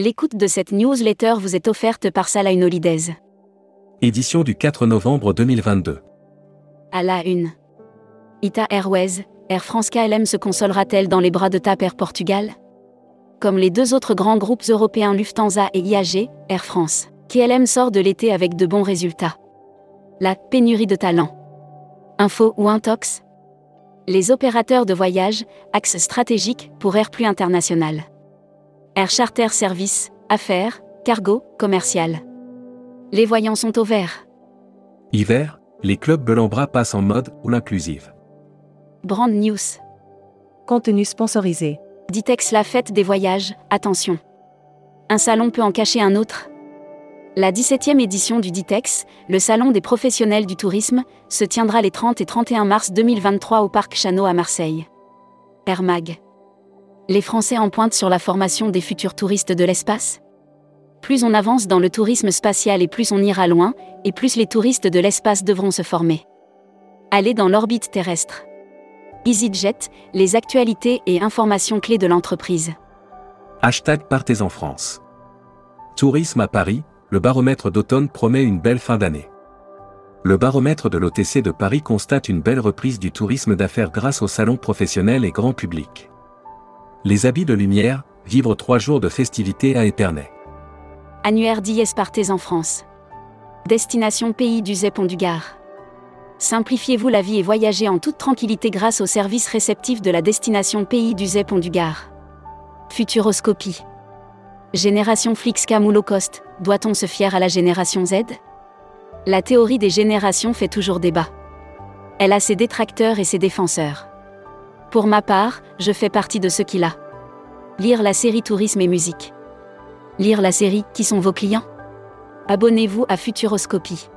L'écoute de cette newsletter vous est offerte par Salah Holidays. Édition du 4 novembre 2022. À la une. Ita Airways, Air France KLM se consolera-t-elle dans les bras de TAP Air Portugal? Comme les deux autres grands groupes européens Lufthansa et IAG, Air France, KLM sort de l'été avec de bons résultats. La pénurie de talent. Info ou Intox? Les opérateurs de voyage, axe stratégique pour Air Plus International. Air Charter Service, affaires, cargo, commercial. Les voyants sont au vert. Hiver, les clubs Belambra passent en mode ou l'inclusive. Brand News. Contenu sponsorisé. Ditex la fête des voyages, attention. Un salon peut en cacher un autre La 17e édition du Ditex, le salon des professionnels du tourisme, se tiendra les 30 et 31 mars 2023 au Parc Chano à Marseille. Air Mag. Les Français en pointe sur la formation des futurs touristes de l'espace Plus on avance dans le tourisme spatial et plus on ira loin, et plus les touristes de l'espace devront se former. Aller dans l'orbite terrestre. EasyJet, les actualités et informations clés de l'entreprise. Hashtag Partez en France. Tourisme à Paris, le baromètre d'automne promet une belle fin d'année. Le baromètre de l'OTC de Paris constate une belle reprise du tourisme d'affaires grâce au salon professionnel et grand public. Les habits de lumière, vivre trois jours de festivités à Épernay. Annuaire d'IS Partez en France. Destination pays du Zépon du Gard. Simplifiez-vous la vie et voyagez en toute tranquillité grâce au service réceptif de la destination pays du Zépon du Gard. Futuroscopie. Génération Flixcam ou low cost, doit-on se fier à la génération Z? La théorie des générations fait toujours débat. Elle a ses détracteurs et ses défenseurs. Pour ma part, je fais partie de ceux qui l'a. Lire la série Tourisme et musique. Lire la série Qui sont vos clients? Abonnez-vous à Futuroscopie.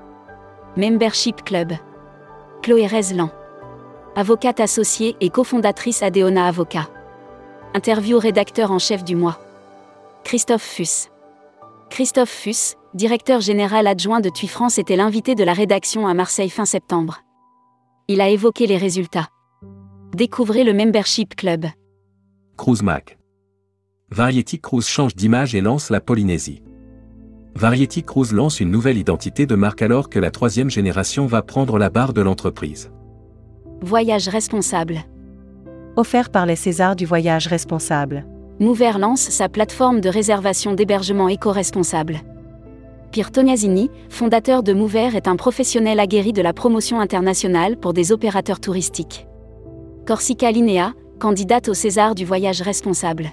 Membership Club. Chloé Rezlan. Avocate associée et cofondatrice Adéona Avocat. Interview rédacteur en chef du mois. Christophe Fuss. Christophe Fuss, directeur général adjoint de TUI France, était l'invité de la rédaction à Marseille fin septembre. Il a évoqué les résultats. Découvrez le Membership Club. Cruise Mac. Variety Cruise change d'image et lance la Polynésie. Variety Cruise lance une nouvelle identité de marque alors que la troisième génération va prendre la barre de l'entreprise. Voyage responsable. Offert par les Césars du voyage responsable. Mover lance sa plateforme de réservation d'hébergement éco-responsable. Pierre Tognazini, fondateur de Mover, est un professionnel aguerri de la promotion internationale pour des opérateurs touristiques. Corsica Linea, candidate au César du voyage responsable.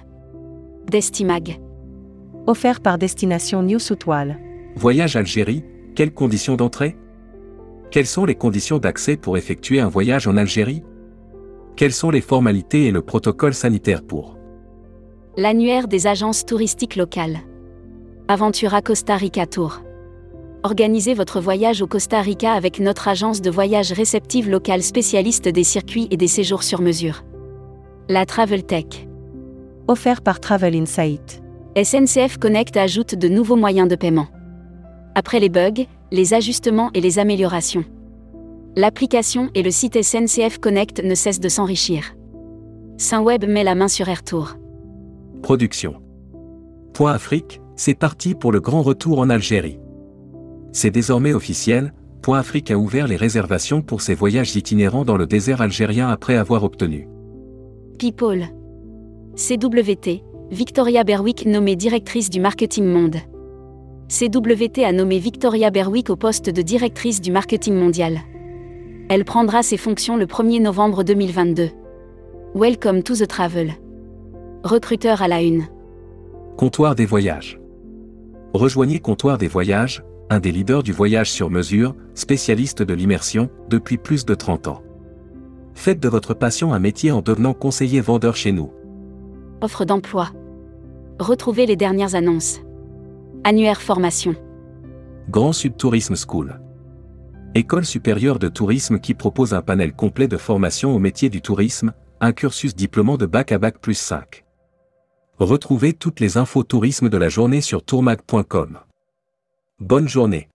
Destimag. Offert par Destination New Soutoile. Voyage Algérie, quelles conditions d'entrée? Quelles sont les conditions d'accès pour effectuer un voyage en Algérie? Quelles sont les formalités et le protocole sanitaire pour? L'annuaire des agences touristiques locales. Aventura Costa Rica Tour. Organisez votre voyage au Costa Rica avec notre agence de voyage réceptive locale spécialiste des circuits et des séjours sur mesure. La Travel Tech. Offert par Travel Insight. SNCF Connect ajoute de nouveaux moyens de paiement. Après les bugs, les ajustements et les améliorations. L'application et le site SNCF Connect ne cessent de s'enrichir. Saint-Web met la main sur AirTour. Production. Point Afrique, c'est parti pour le grand retour en Algérie. C'est désormais officiel, Point Afrique a ouvert les réservations pour ses voyages itinérants dans le désert algérien après avoir obtenu. People. CWT, Victoria Berwick nommée directrice du marketing monde. CWT a nommé Victoria Berwick au poste de directrice du marketing mondial. Elle prendra ses fonctions le 1er novembre 2022. Welcome to the travel. Recruteur à la une. Comptoir des voyages. Rejoignez Comptoir des voyages, un des leaders du voyage sur mesure, spécialiste de l'immersion, depuis plus de 30 ans. Faites de votre passion un métier en devenant conseiller vendeur chez nous. Offre d'emploi. Retrouvez les dernières annonces. Annuaire formation. Grand Sud Tourisme School. École supérieure de tourisme qui propose un panel complet de formation au métier du tourisme, un cursus diplômant de bac à bac plus 5. Retrouvez toutes les infos tourisme de la journée sur tourmag.com. Bonne journée.